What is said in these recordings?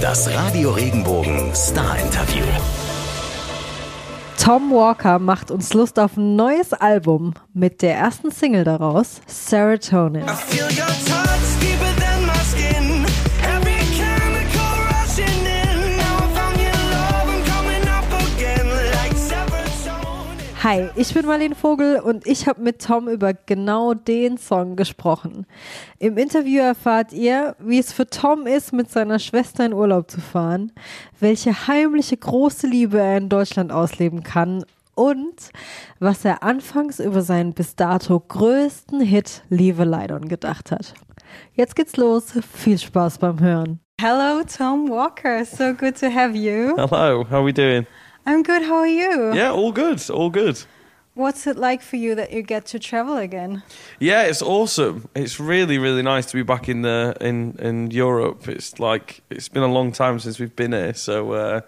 Das Radio Regenbogen Star Interview. Tom Walker macht uns Lust auf ein neues Album mit der ersten Single daraus, Serotonin. I feel your touch Hi, ich bin Marlene Vogel und ich habe mit Tom über genau den Song gesprochen. Im Interview erfahrt ihr, wie es für Tom ist, mit seiner Schwester in Urlaub zu fahren, welche heimliche große Liebe er in Deutschland ausleben kann und was er anfangs über seinen bis dato größten Hit Leave a Light On gedacht hat. Jetzt geht's los. Viel Spaß beim Hören. Hello, Tom Walker. So good to have you. Hello, how are we doing? I'm good. How are you? Yeah, all good, all good. What's it like for you that you get to travel again? Yeah, it's awesome. It's really, really nice to be back in the in in Europe. It's like it's been a long time since we've been here, so uh,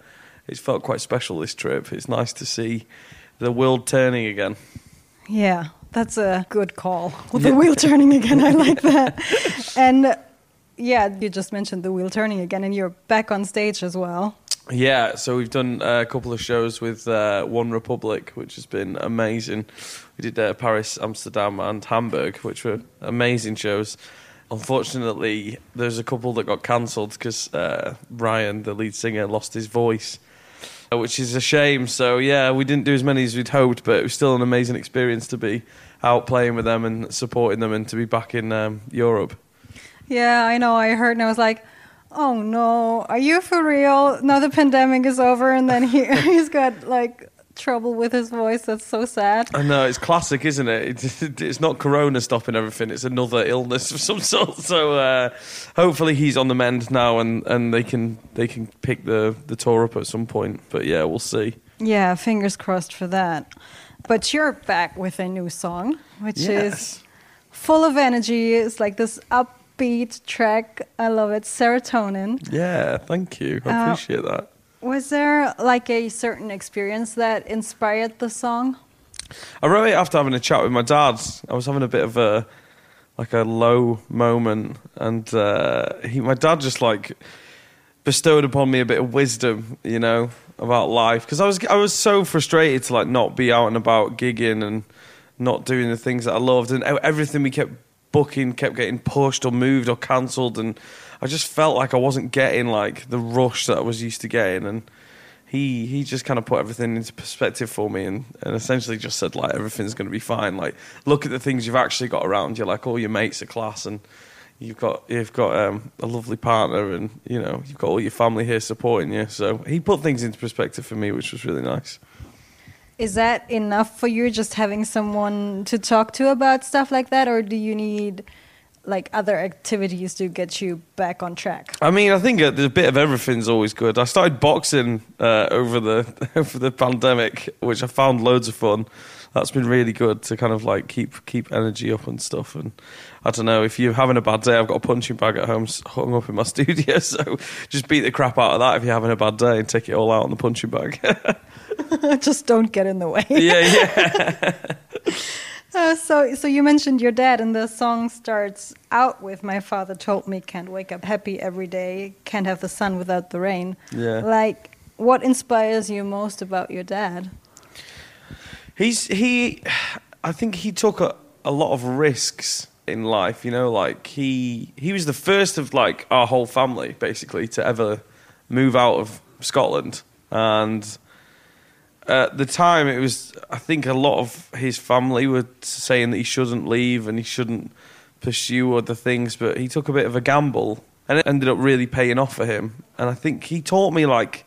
it's felt quite special this trip. It's nice to see the world turning again. Yeah, that's a good call. The wheel turning again. I like that. And yeah, you just mentioned the wheel turning again, and you're back on stage as well. Yeah, so we've done a couple of shows with uh, OneRepublic, which has been amazing. We did uh, Paris, Amsterdam, and Hamburg, which were amazing shows. Unfortunately, there's a couple that got cancelled because uh, Ryan, the lead singer, lost his voice, uh, which is a shame. So yeah, we didn't do as many as we'd hoped, but it was still an amazing experience to be out playing with them and supporting them, and to be back in um, Europe. Yeah, I know. I heard, and I was like, "Oh no, are you for real?" Now the pandemic is over, and then he he's got like trouble with his voice. That's so sad. I know it's classic, isn't it? It- It's not Corona stopping everything; it's another illness of some sort. So uh, hopefully he's on the mend now, and, and they can they can pick the the tour up at some point. But yeah, we'll see. Yeah, fingers crossed for that. But you're back with a new song, which is full of energy. It's like this upbeat track. I love it. Serotonin. Yeah, thank you. I Uh, appreciate that. Was there like a certain experience that inspired the song? I wrote it after having a chat with my dad. I was having a bit of a like a low moment, and uh, he, my dad, just like bestowed upon me a bit of wisdom, you know, about life. Because I was I was so frustrated to like not be out and about gigging and not doing the things that I loved, and everything we kept booking kept getting pushed or moved or cancelled, and I just felt like I wasn't getting like the rush that I was used to getting, and he he just kind of put everything into perspective for me and, and essentially just said like everything's going to be fine. Like look at the things you've actually got around you like all your mates are class and you've got you've got um, a lovely partner and you know you've got all your family here supporting you. So he put things into perspective for me which was really nice Is that enough for you just having someone to talk to about stuff like that or do you need like other activities to get you back on track? I mean, I think a, a bit of everything's always good. I started boxing uh, over the over the pandemic, which I found loads of fun. That's been really good to kind of like keep keep energy up and stuff. And I don't know if you're having a bad day, I've got a punching bag at home hung up in my studio, so just beat the crap out of that if you're having a bad day and take it all out on the punching bag. just don't get in the way. yeah, yeah, Uh, so, so you mentioned your dad, and the song starts out with "My father told me can't wake up happy every day, can't have the sun without the rain." yeah. Like, what inspires you most about your dad? He's he. I think he took a, a lot of risks in life. You know, like he he was the first of like our whole family basically to ever move out of Scotland, and at the time it was I think a lot of his family were saying that he shouldn't leave and he shouldn't pursue other things, but he took a bit of a gamble and it ended up really paying off for him. And I think he taught me like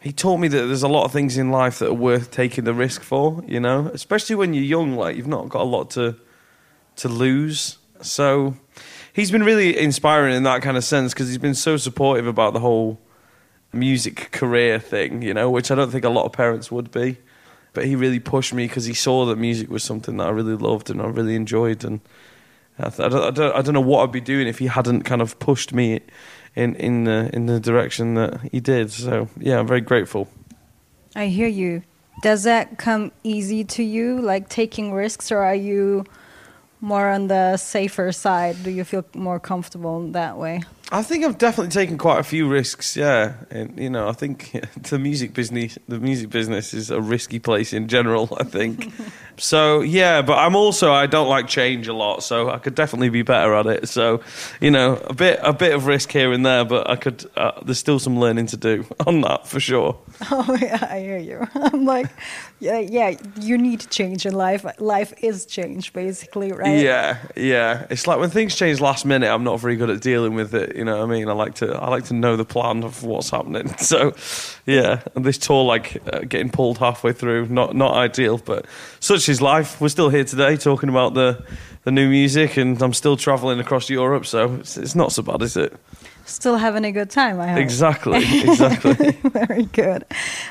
he taught me that there's a lot of things in life that are worth taking the risk for, you know, especially when you're young, like you've not got a lot to to lose. So he's been really inspiring in that kind of sense because he's been so supportive about the whole music career thing, you know, which I don't think a lot of parents would be. But he really pushed me because he saw that music was something that I really loved and I really enjoyed. And I, th- I, don't, I, don't, I don't know what I'd be doing if he hadn't kind of pushed me in in the in the direction that he did. So yeah, I'm very grateful. I hear you. Does that come easy to you, like taking risks, or are you more on the safer side? Do you feel more comfortable that way? I think I've definitely taken quite a few risks. Yeah, and you know, I think the music business, the music business, is a risky place in general. I think. so yeah, but I'm also I don't like change a lot, so I could definitely be better at it. So, you know, a bit a bit of risk here and there, but I could. Uh, there's still some learning to do on that for sure. Oh yeah, I hear you. I'm like, yeah, yeah. You need change in life. Life is change, basically, right? Yeah, yeah. It's like when things change last minute. I'm not very good at dealing with it. You know what I mean? I like to I like to know the plan of what's happening. So, yeah. And this tour, like uh, getting pulled halfway through, not not ideal, but such is life. We're still here today talking about the the new music, and I'm still traveling across Europe. So it's, it's not so bad, is it? Still having a good time, I hope. Exactly, exactly. Very good.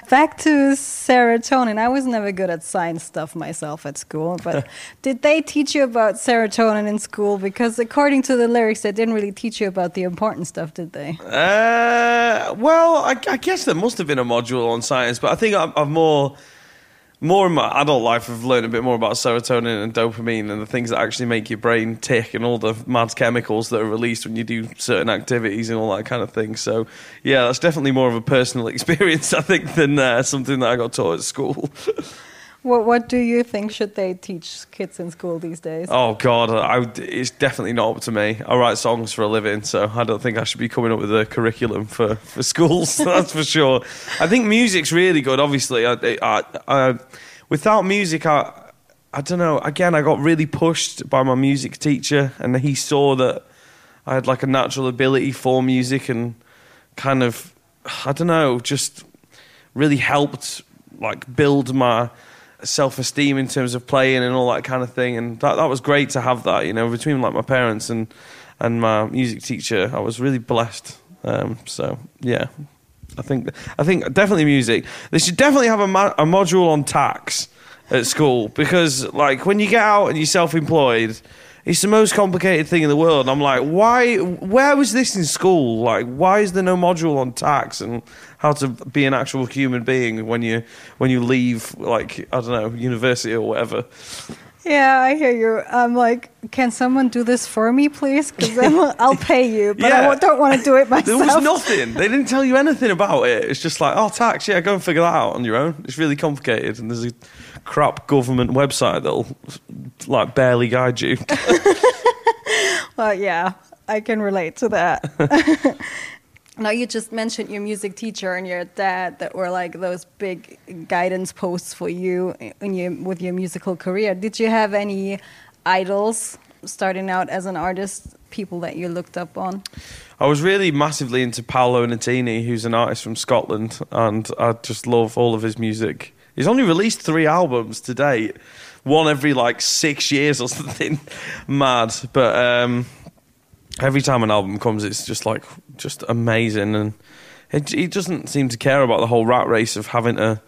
Back to serotonin. I was never good at science stuff myself at school, but did they teach you about serotonin in school? Because according to the lyrics, they didn't really teach you about the important stuff, did they? Uh, well, I, I guess there must have been a module on science, but I think I've, I've more, more in my adult life, I've learned a bit more about serotonin and dopamine and the things that actually make your brain tick and all the mad chemicals that are released when you do certain activities and all that kind of thing. So, yeah, that's definitely more of a personal experience, I think, than uh, something that I got taught at school. What, what do you think should they teach kids in school these days? Oh God, I, it's definitely not up to me. I write songs for a living, so I don't think I should be coming up with a curriculum for, for schools. that's for sure. I think music's really good. Obviously, I, I, I, without music, I, I don't know. Again, I got really pushed by my music teacher, and he saw that I had like a natural ability for music, and kind of, I don't know, just really helped like build my self esteem in terms of playing and all that kind of thing. And that that was great to have that, you know, between like my parents and and my music teacher. I was really blessed. Um, so yeah, I think I think definitely music. They should definitely have a, ma- a module on tax at school because like when you get out and you're self-employed. It's the most complicated thing in the world. I'm like, why? Where was this in school? Like, why is there no module on tax and how to be an actual human being when you when you leave, like, I don't know, university or whatever? Yeah, I hear you. I'm like, can someone do this for me, please? Because I'll pay you, but I Yeah. wa- don't want to do it myself. There was nothing. They didn't tell you anything about it. It's just like, oh, tax. Yeah, go and figure that out on your own. It's really complicated, and there's a crap government website that'll like barely guide you. Well, yeah, I can relate to that. Now, you just mentioned your music teacher and your dad that were like those big guidance posts for you in your, with your musical career. Did you have any idols starting out as an artist, people that you looked up on? I was really massively into Paolo Nutini, who's an artist from Scotland, and I just love all of his music. He's only released three albums to date, one every like six years or something mad. But um, every time an album comes, it's just like just amazing, and it, he doesn't seem to care about the whole rat race of having to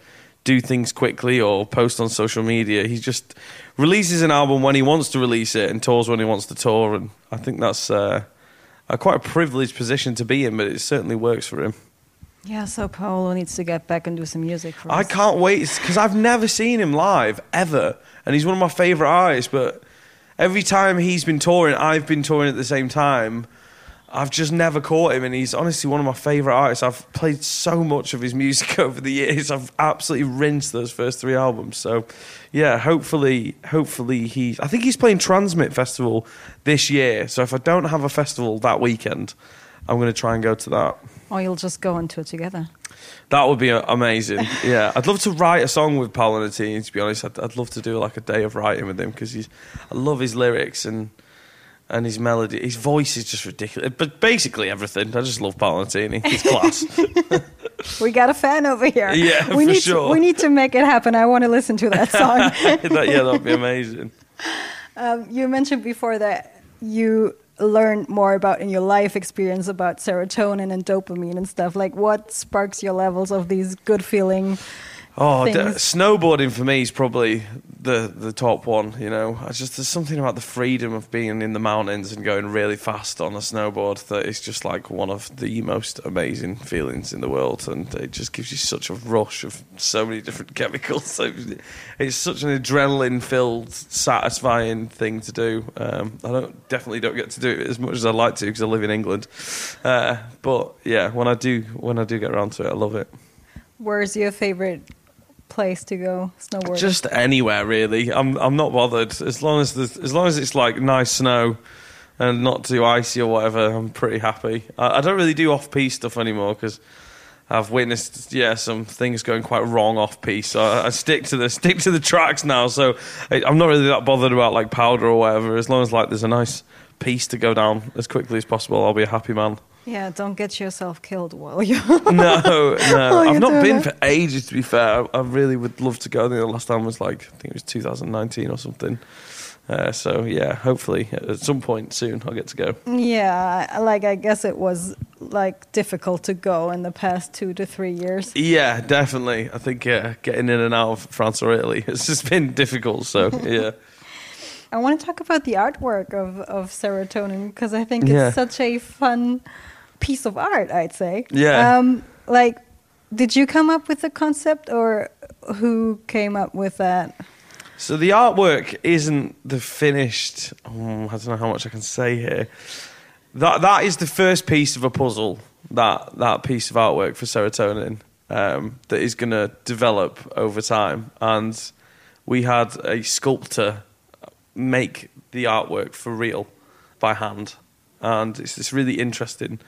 do things quickly or post on social media. He just releases an album when he wants to release it and tours when he wants to tour, and I think that's. Uh, a quite a privileged position to be in, but it certainly works for him. Yeah, so Paolo needs to get back and do some music for I us. can't wait because I've never seen him live ever, and he's one of my favorite artists. But every time he's been touring, I've been touring at the same time. I've just never caught him, and he's honestly one of my favorite artists. I've played so much of his music over the years. I've absolutely rinsed those first three albums. So, yeah, hopefully, hopefully he. I think he's playing TRNSMT Festival this year. So if I don't have a festival that weekend, I'm going to try and go to that. Or you'll just go on tour together. That would be amazing. Yeah, I'd love to write a song with Paolo Nutini. To be honest, I'd, I'd love to do like a day of writing with him because he's. I love his lyrics and and his melody. His voice is just ridiculous. But basically everything. I just love Paolo Nutini. He's class. We got a fan over here. Yeah, we for need sure. To, we need to make it happen. I want to listen to that song. that, yeah, that'd be amazing. um, you mentioned before that you learned more about in your life experience about serotonin and dopamine and stuff. Like, what sparks your levels of these good feeling? Oh, d- snowboarding for me is probably the the top one. You know, I just there's something about the freedom of being in the mountains and going really fast on a snowboard that is just like one of the most amazing feelings in the world, and it just gives you such a rush of so many different chemicals. So it's such an adrenaline filled, satisfying thing to do. Um, I don't definitely don't get to do it as much as I'd like to because I live in England, uh, but yeah, when I do when I do get around to it, I love it. Where's your favorite place to go snowboarding? Just anywhere really. I'm I'm not bothered as long as as long as it's like nice snow and not too icy or whatever. I'm pretty happy. I, I don't really do off piste stuff anymore because I've witnessed yeah some things going quite wrong off piste. So I, I stick to the stick to the tracks now. So I, I'm not really that bothered about like powder or whatever. As long as like there's a nice piece to go down as quickly as possible, I'll be a happy man. Yeah, don't get yourself killed while you're. No, no, you're I've not been it. for ages. To be fair, I, I really would love to go. I think the last time was like I think it was 2019 or something. Uh, so yeah, hopefully at some point soon I'll get to go. yeah, like I guess it was like difficult to go in the past two to three years. Yeah, definitely. I think yeah, getting in and out of France or Italy has just been difficult. So yeah, I want to talk about the artwork of, of serotonin because I think Yeah. it's such a fun piece of art, I'd say. Yeah. Um, like, did you come up with the concept or who came up with that? so the artwork isn't the finished. Oh, I don't know how much I can say here. That that is the first piece of a puzzle. That that piece of artwork for serotonin um, that is going to develop over time, and we had a sculptor make the artwork for real by hand, and it's this really interesting.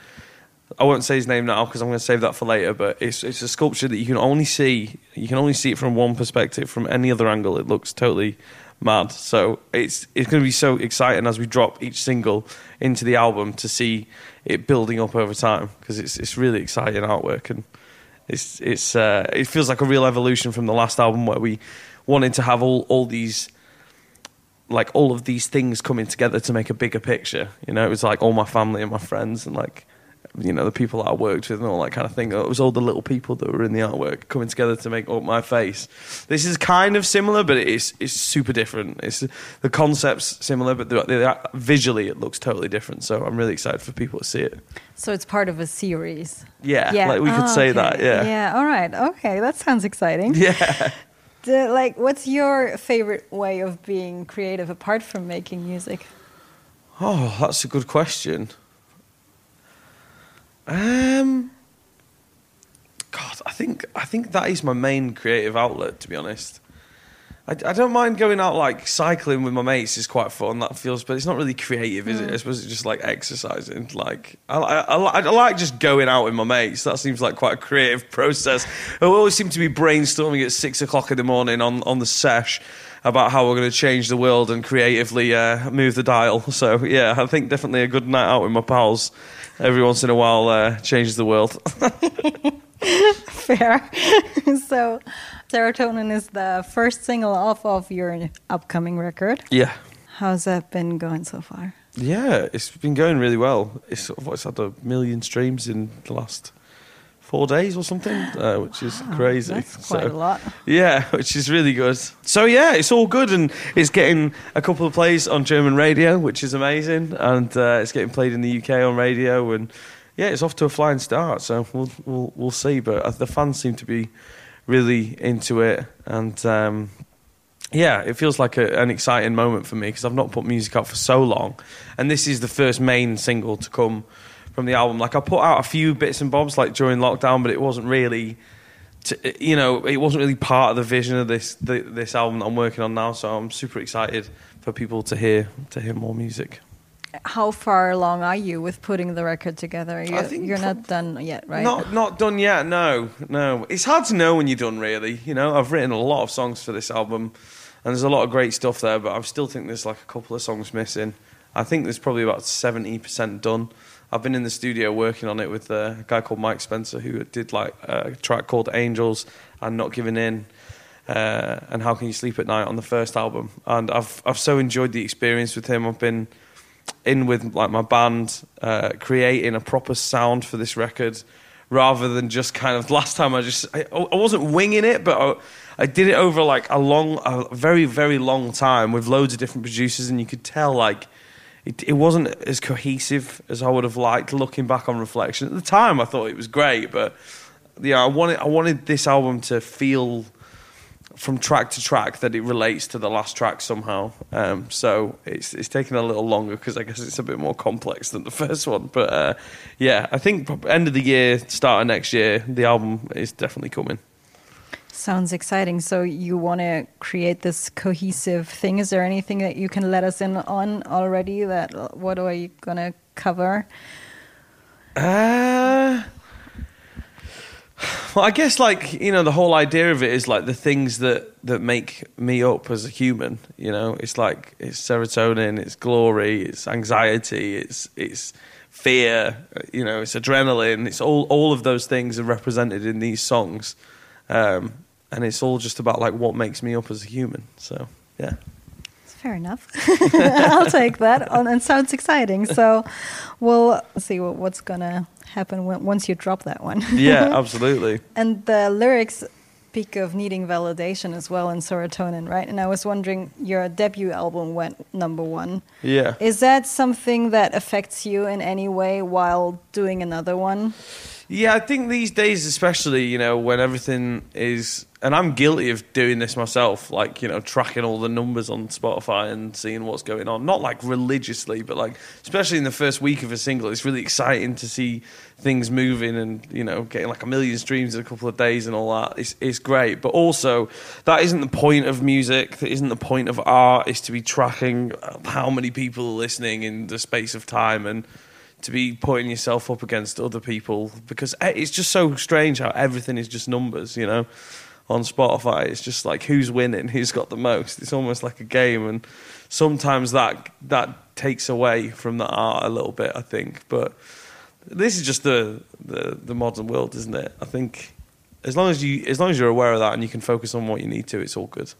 I won't say his name now because I'm going to save that for later. But it's it's a sculpture that you can only see you can only see it from one perspective. From any other angle, it looks totally mad. So it's it's going to be so exciting as we drop each single into the album to see it building up over time because it's it's really exciting artwork and it's it's uh, it feels like a real evolution from the last album where we wanted to have all all these like all of these things coming together to make a bigger picture. You know, it was like all my family and my friends and like you know the people that I worked with and all that kind of thing. It was all the little people that were in the artwork coming together to make up my face. This is kind of similar, but it's it's super different. It's the concepts similar, but the, the, visually it looks totally different. So I'm really excited for people to see it. So it's part of a series. Yeah, like we could Oh, say ah, okay. that. Yeah, Yeah. All right. Okay, that sounds exciting. yeah. The- like, what's your favorite way of being creative apart from making music? Oh, that's a good question. Um, God, I think I think that is my main creative outlet. To be honest, I, I don't mind going out like cycling with my mates. is quite fun. That feels, but it's not really creative, is it? I suppose it's just like exercising. Like I, I, I, I like just going out with my mates. That seems like quite a creative process. We always seem to be brainstorming at six o'clock in the morning on on the sesh about how we're going to change the world and creatively uh, move the dial. So yeah, I think definitely a good night out with my pals every once in a while uh, changes the world. Fair. so, Serotonin is the first single off of your upcoming record. yeah. How's that been going so far? Yeah, it's been going really well. It's sort of it's had a million streams in the last four days or something, uh, which is crazy. That's quite So- a lot. Yeah, which is really good. So yeah, it's all good, and it's getting a couple of plays on German radio, which is amazing, and uh, it's getting played in the UK on radio, and yeah, it's off to a flying start. So we'll we'll, we'll see, but uh, the fans seem to be really into it, and um, yeah, it feels like a, an exciting moment for me because I've not put music out for so long, and this is the first main single to come from the album. Like I put out a few bits and bobs like during lockdown, but it wasn't really, to, you know, it wasn't really part of the vision of this the, this album that I'm working on now. So I'm super excited for people to hear to hear more music. How far along are you with putting the record together? You're, think you're not done yet, right? Not not done yet. No, no. It's hard to know when you're done. Really, you know. I've written a lot of songs for this album, and there's a lot of great stuff there. But I still think there's like a couple of songs missing. I think there's probably about seventy percent done. I've been in the studio working on it with uh, a guy called Mike Spencer who did like a track called Angels and Not Giving In. Uh, and how can you sleep at night on the first album? And I've I've so enjoyed the experience with him. I've been in with like my band, uh, creating a proper sound for this record, rather than just kind of last time I just I, I wasn't winging it, but I, I did it over like a long, a very very long time with loads of different producers, and you could tell like. It, it wasn't as cohesive as I would have liked. Looking back on reflection, at the time I thought it was great, but yeah, I wanted I wanted this album to feel from track to track that it relates to the last track somehow. Um, so it's it's taken a little longer because I guess it's a bit more complex than the first one. But uh, yeah, I think end of the year, start of next year, the album is definitely coming. Sounds exciting. So you want to create this cohesive thing? Is there anything that you can let us in on already? That what are you gonna cover? Uh, well, I guess like you know the whole idea of it is like the things that that make me up as a human. You know, it's like it's serotonin, it's glory, it's anxiety, it's it's fear. You know, it's adrenaline. It's all all of those things are represented in these songs, um, and it's all just about like what makes me up as a human. So yeah. Fair enough. I'll take that. Oh, and sounds exciting. So we'll see what, what's gonna happen when, once you drop that one. Yeah, absolutely. And the lyrics speak of needing validation as well in serotonin, right? And I was wondering, your debut album went number one. Yeah. Is that something that affects you in any way while doing another one? Yeah, I think these days, especially, you know, when everything is, and I'm guilty of doing this myself, like, you know, tracking all the numbers on Spotify and seeing what's going on. Not like religiously, but like, especially in the first week of a single, it's really exciting to see things moving and, you know, getting like a million streams in a couple of days and all that. It's, it's great. But also, that isn't the point of music, that isn't the point of art, is to be tracking how many people are listening in the space of time and, to be putting yourself up against other people because eh, it's just so strange how everything is just numbers, you know. On Spotify, it's just like who's winning, who's got the most. It's almost like a game, and sometimes that that takes away from the art a little bit. I think, but this is just the the, the modern world, isn't it? I think as long as you as long as you're aware of that and you can focus on what you need to, it's all good.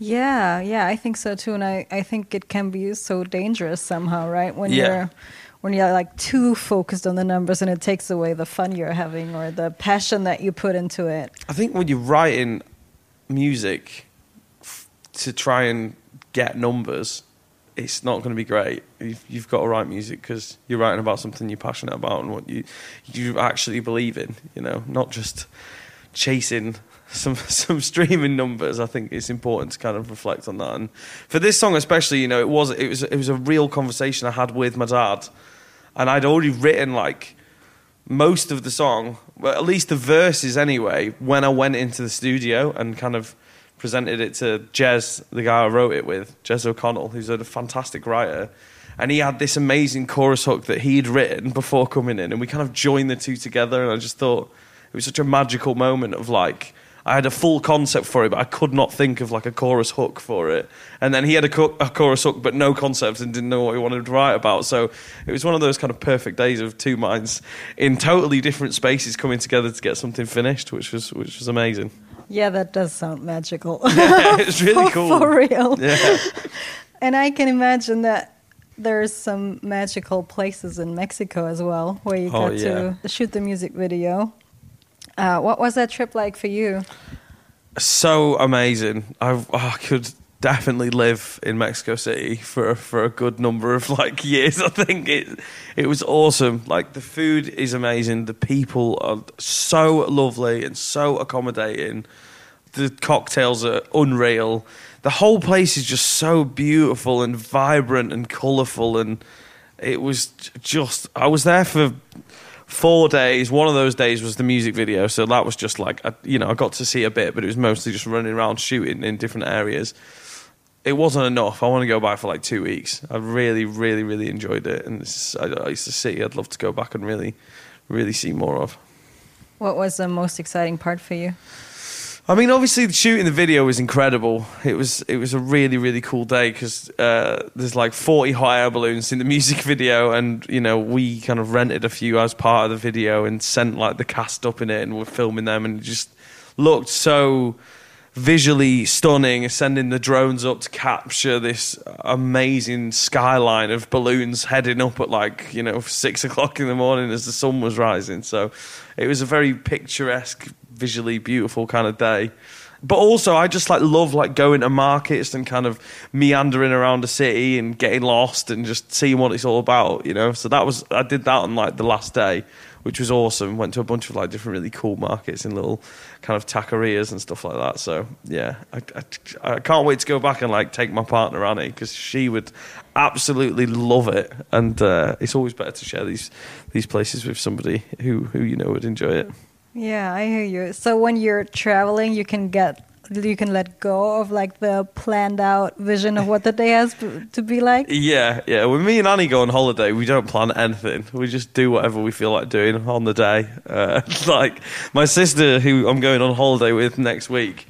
Yeah, yeah, I think so too. And I, I think it can be so dangerous somehow, right? When Yeah. you're when you're like too focused on the numbers and it takes away the fun you're having or the passion that you put into it. I think when you're writing music to try and get numbers, it's not going to be great. You've, you've got to write music because you're writing about something you're passionate about and what you you actually believe in. You know, not just chasing some some streaming numbers. I think it's important to kind of reflect on that. And for this song especially, you know, it was it was it was a real conversation I had with my dad, and I'd already written like most of the song, well, at least the verses anyway, when I went into the studio and kind of presented it to Jez, the guy I wrote it with, Jez O'Connell, who's a fantastic writer. And he had this amazing chorus hook that he'd written before coming in, and we kind of joined the two together. And I just thought it was such a magical moment of like, I had a full concept for it, but I could not think of like a chorus hook for it. And then he had a, cho- a chorus hook, but no concept and didn't know what he wanted to write about. So it was one of those kind of perfect days of two minds in totally different spaces coming together to get something finished, which was which was amazing. Yeah, that does sound magical. Yeah, it's really for, cool. For real. Yeah. And I can imagine that there's some magical places in Mexico as well where you Oh, got yeah. to shoot the music video. Uh, what was that trip like for you? so amazing. I, I could definitely live in Mexico City for for a good number of like years. I think it it was awesome. Like the food is amazing. The people are so lovely and so accommodating. The cocktails are unreal. The whole place is just so beautiful and vibrant and colourful and it was just I was there for four days. One of those days was the music video, so that was just like you know I got to see a bit, but it was mostly just running around shooting in different areas. It wasn't enough. I want to go back for like two weeks. I really, really, really enjoyed it, and it's, I, I used to see. I'd love to go back and really, really see more of. What was the most exciting part for you? I mean, obviously, shooting the video was incredible. It was it was a really really cool day because uh, there's like 40 hot air balloons in the music video, and you know we kind of rented a few as part of the video and sent like the cast up in it, and we're filming them, and it just looked so visually stunning, sending the drones up to capture this amazing skyline of balloons heading up at like, you know, six o'clock in the morning as the sun was rising. So it was a very picturesque, visually beautiful kind of day. But also, I just like love like going to markets and kind of meandering around the city and getting lost and just seeing what it's all about, you know. So that was I did that on like the last day, which was awesome. Went to a bunch of like different really cool markets in little kind of taquerias and stuff like that. So yeah, I, I, I can't wait to go back and like take my partner Annie because she would absolutely love it. And uh, it's always better to share these these places with somebody who who you know would enjoy it. Yeah, I hear you. So when you're traveling, you can get you can let go of like the planned out vision of what the day has to be like. Yeah, yeah. When me and Annie go on holiday, we don't plan anything. We just do whatever we feel like doing on the day. Uh, like my sister, who I'm going on holiday with next week,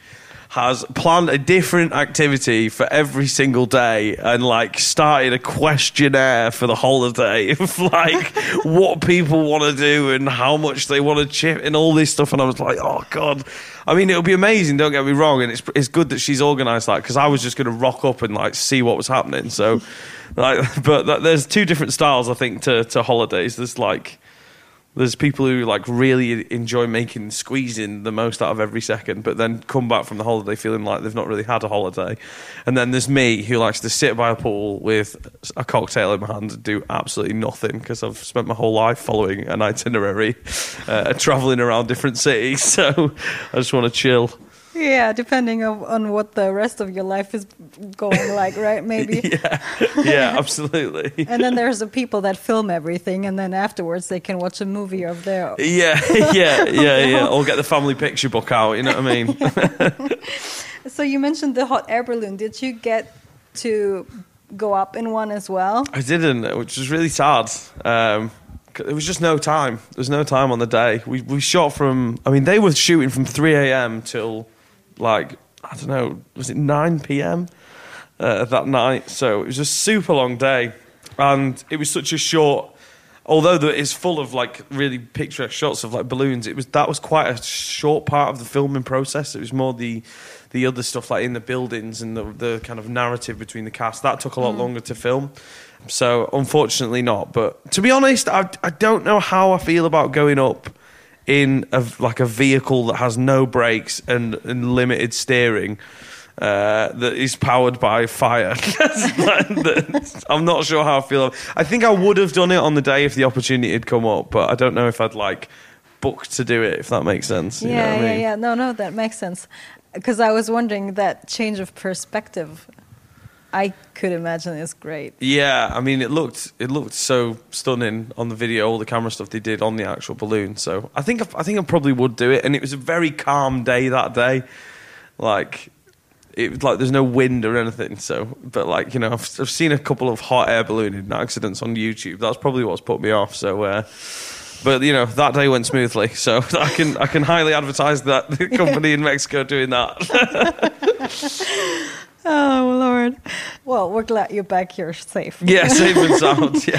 has planned a different activity for every single day and like started a questionnaire for the holiday of like what people want to do and how much they want to chip and all this stuff. And I was like, oh god. I mean, it'll be amazing. Don't get me wrong, and it's it's good that she's organised that because I was just going to rock up and like see what was happening. So, like, but th- there's two different styles I think to to holidays. There's like there's people who like really enjoy making squeezing the most out of every second, but then come back from the holiday feeling like they've not really had a holiday. And then there's me who likes to sit by a pool with a cocktail in my hand and do absolutely nothing because I've spent my whole life following an itinerary, uh, traveling around different cities. So I just want to chill. Yeah, depending on, on what the rest of your life is going like, right? Maybe. Yeah, yeah, absolutely. And then there's the people that film everything, and then afterwards they can watch a movie of their. Yeah, yeah, yeah, yeah. Or get the family picture book out. You know what I mean? So you mentioned the hot air balloon. Did you get to go up in one as well? I didn't, which was really sad. Um, there was just no time. There was no time on the day. We we shot from. I mean, they were shooting from three a.m. till like I don't know. Was it nine p.m. Uh, that night? So it was a super long day, and it was such a short. Although the, it's full of like really picturesque shots of like balloons, it was that was quite a short part of the filming process. It was more the the other stuff like in the buildings and the the kind of narrative between the cast that took a lot longer to film. So unfortunately not. But to be honest, I I don't know how I feel about going up in a, like a vehicle that has no brakes and, and limited steering. Uh, that is powered by fire. I'm not sure how I feel. I think I would have done it on the day if the opportunity had come up, but I don't know if I'd like booked to do it. If that makes sense. Know yeah, I mean? yeah. No, no, that makes sense. Because I was wondering that change of perspective. I could imagine it's great. Yeah, I mean, it looked it looked so stunning on the video, all the camera stuff they did on the actual balloon. So I think I think I probably would do it, and it was a very calm day that day. Like it like there's no wind or anything. So, but like you know, I've, I've seen a couple of hot air ballooning accidents on YouTube. That's probably what's put me off. So. Uh, but you know that day went smoothly, so I can I can highly advertise that the company in Mexico doing that. Oh Lord. Well, we're glad you're back here safe. yeah, safe and sound. Yeah.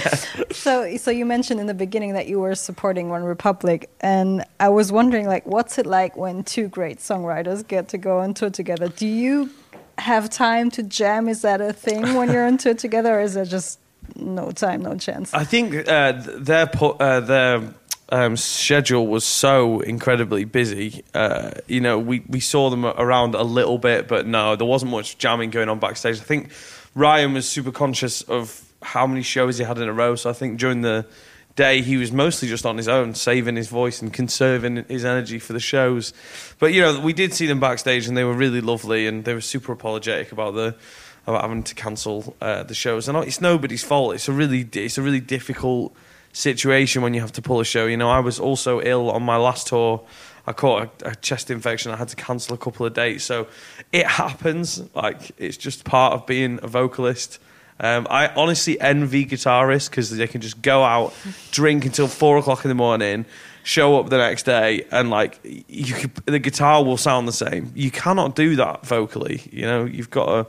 So, so you mentioned in the beginning that you were supporting OneRepublic, and I was wondering, like, what's it like when two great songwriters get to go on tour together? Do you have time to jam? Is that a thing when you're on tour together, or is it just no time, no chance? I think uh, th- their pu- uh, their um, schedule was so incredibly busy. Uh, you know, we, we saw them around a little bit, but no, there wasn't much jamming going on backstage. I think Ryan was super conscious of how many shows he had in a row. So I think during the day he was mostly just on his own, saving his voice and conserving his energy for the shows. But you know, we did see them backstage, and they were really lovely, and they were super apologetic about the about having to cancel uh, the shows. And it's nobody's fault. It's a really it's a really difficult situation when you have to pull a show. You know, I was also ill on my last tour. I caught a, a chest infection. I had to cancel a couple of dates. So it happens. Like it's just part of being a vocalist. Um, I honestly envy guitarists because they can just go out, drink until four o'clock in the morning, show up the next day, and like you, the guitar will sound the same. You cannot do that vocally. You know, you've got to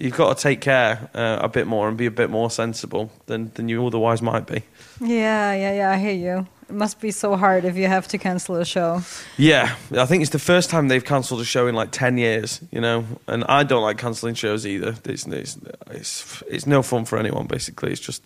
you've got to take care uh, a bit more and be a bit more sensible than than you otherwise might be. Yeah, yeah, yeah. I hear you. It must be so hard if you have to cancel a show. Yeah, I think it's the first time they've cancelled a show in like ten years. You know, and I don't like cancelling shows either. It's, it's it's it's no fun for anyone. Basically, it's just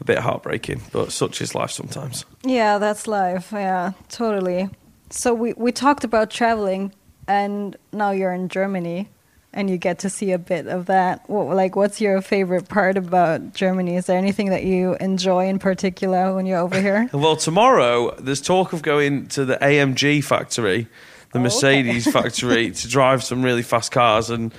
a bit heartbreaking. But such is life sometimes. Yeah, that's life. Yeah, totally. So we we talked about traveling, and now you're in Germany, and you get to see a bit of that. What, like, what's your favorite part about Germany? Is there anything that you enjoy in particular when you're over here? Well, tomorrow there's talk of going to the AMG factory, the Oh, Mercedes factory, to drive some really fast cars. And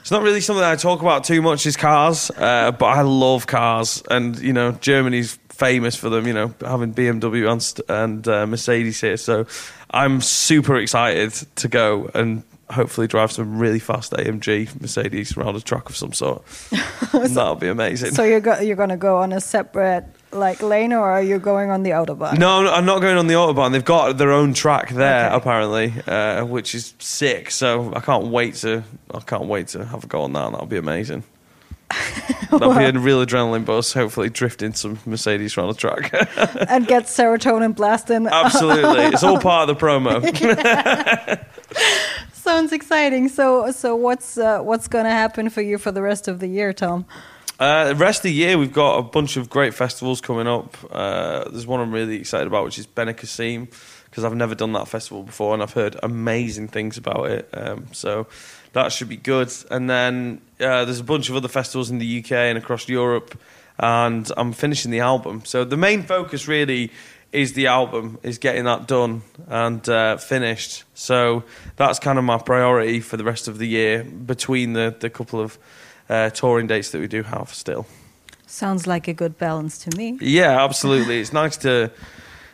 it's not really something I talk about too much is cars, uh, but I love cars. And, you know, Germany's famous for them, you know, having BMW and, and uh, Mercedes here. So I'm super excited to go and hopefully drive some really fast AMG Mercedes around a track of some sort. That'll be amazing. so you're go- you're gonna go on a separate like lane, or are you going on the autobahn? No, I'm not going on the autobahn. They've got their own track there, Okay. apparently, uh, which is sick. So I can't wait to I can't wait to have a go on that. That'll be amazing. That'll be a real adrenaline buzz. Hopefully, drifting some Mercedes around the track. and get serotonin blasting. Absolutely, it's all part of the promo. Sounds exciting. So so what's uh, what's gonna happen for you for the rest of the year, Tom? Uh, the rest of the year, we've got a bunch of great festivals coming up. Uh, there's one I'm really excited about, which is Benicassim, because I've never done that festival before, and I've heard amazing things about it. Um, so that should be good. And then uh, there's a bunch of other festivals in the UK and across Europe, and I'm finishing the album. So the main focus really is the album, is getting that done and uh, finished. So that's kind of my priority for the rest of the year between the, the couple of uh, touring dates that we do have still. Sounds like a good balance to me. Yeah, absolutely. It's nice to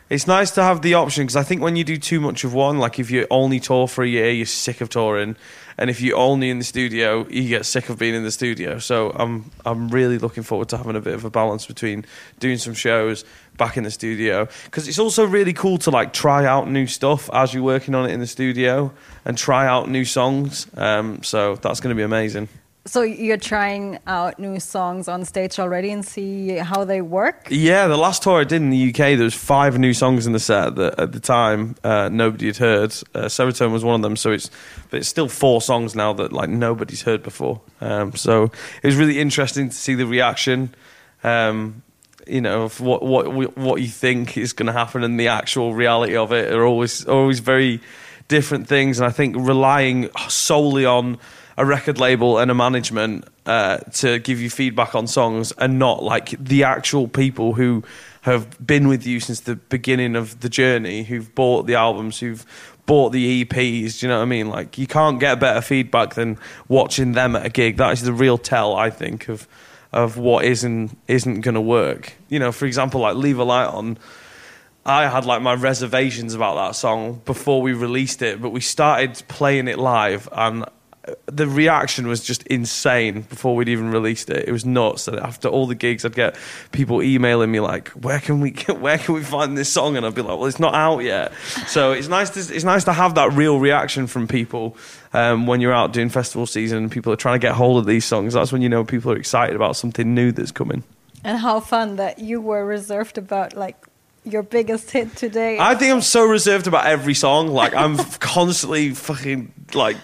it's nice to have the option because I think when you do too much of one, like if you only tour for a year, you're sick of touring, and if you're only in the studio, you get sick of being in the studio. So I'm I'm really looking forward to having a bit of a balance between doing some shows back in the studio because it's also really cool to like try out new stuff as you're working on it in the studio and try out new songs. Um, so that's going to be amazing. So you're trying out new songs on stage already and see how they work. Yeah, the last tour I did in the UK, there was five new songs in the set that at the time uh, nobody had heard. Uh, Serotonin was one of them, so it's but it's still four songs now that like nobody's heard before. Um, so it was really interesting to see the reaction. Um, you know, of what what what you think is going to happen and the actual reality of it are always always very different things. And I think relying solely on a record label and a management uh, to give you feedback on songs and not like the actual people who have been with you since the beginning of the journey, who've bought the albums, who've bought the EPs. Do you know what I mean? Like you can't get better feedback than watching them at a gig. That is the real tell, I think, of of what isn't isn't going to work. You know, for example, like Leave a Light On. I had like my reservations about that song before we released it, but we started playing it live and the reaction was just insane before we'd even released it. It was nuts. And after all the gigs, I'd get people emailing me like, "Where can we get, where can we find this song?" And I'd be like, "Well, it's not out yet." So it's nice to it's nice to have that real reaction from people um, when you're out doing festival season. and People are trying to get hold of these songs. That's when you know people are excited about something new that's coming. And how fun that you were reserved about like your biggest hit today. I think I'm so reserved about every song. Like I'm constantly fucking like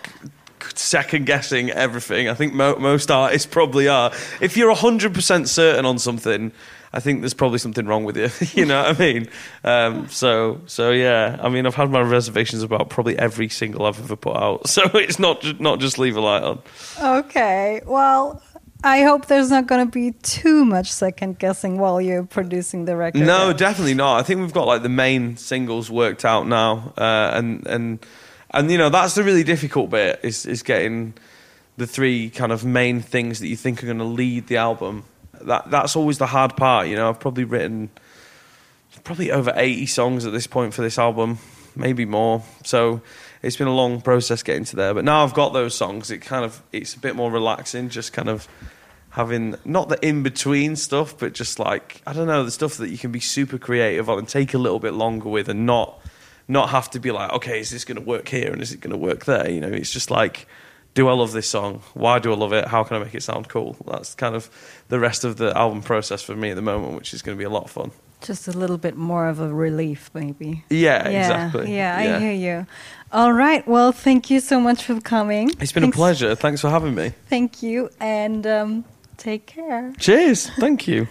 second guessing everything. I think mo- most artists probably are. If you're hundred percent certain on something, I think there's probably something wrong with you. you know what I mean? Um, so so yeah. I mean, I've had my reservations about probably every single I've ever put out. So it's not not just leave a light on. Okay, well, I hope there's not going to be too much second guessing while you're producing the record. No, definitely not. I think we've got like the main singles worked out now, uh, and and and you know that's the really difficult bit is is getting the three kind of main things that you think are going to lead the album. That that's always the hard part. You know, I've probably written probably over eighty songs at this point for this album, maybe more. So it's been a long process getting to there. But now I've got those songs. It kind of it's a bit more relaxing, just kind of having not the in between stuff, but just like I don't know the stuff that you can be super creative on and take a little bit longer with, and not not have to be like, okay, is this going to work here and is it going to work there? You know, it's just like, do I love this song? Why do I love it? How can I make it sound cool? That's kind of the rest of the album process for me at the moment, which is going to be a lot of fun. Just a little bit more of a relief, maybe. Yeah, yeah exactly. Yeah, yeah, I hear you. All right. Well, thank you so much for coming. It's been Thanks. a pleasure. Thanks for having me. Thank you. And um, take care. Cheers. Thank you.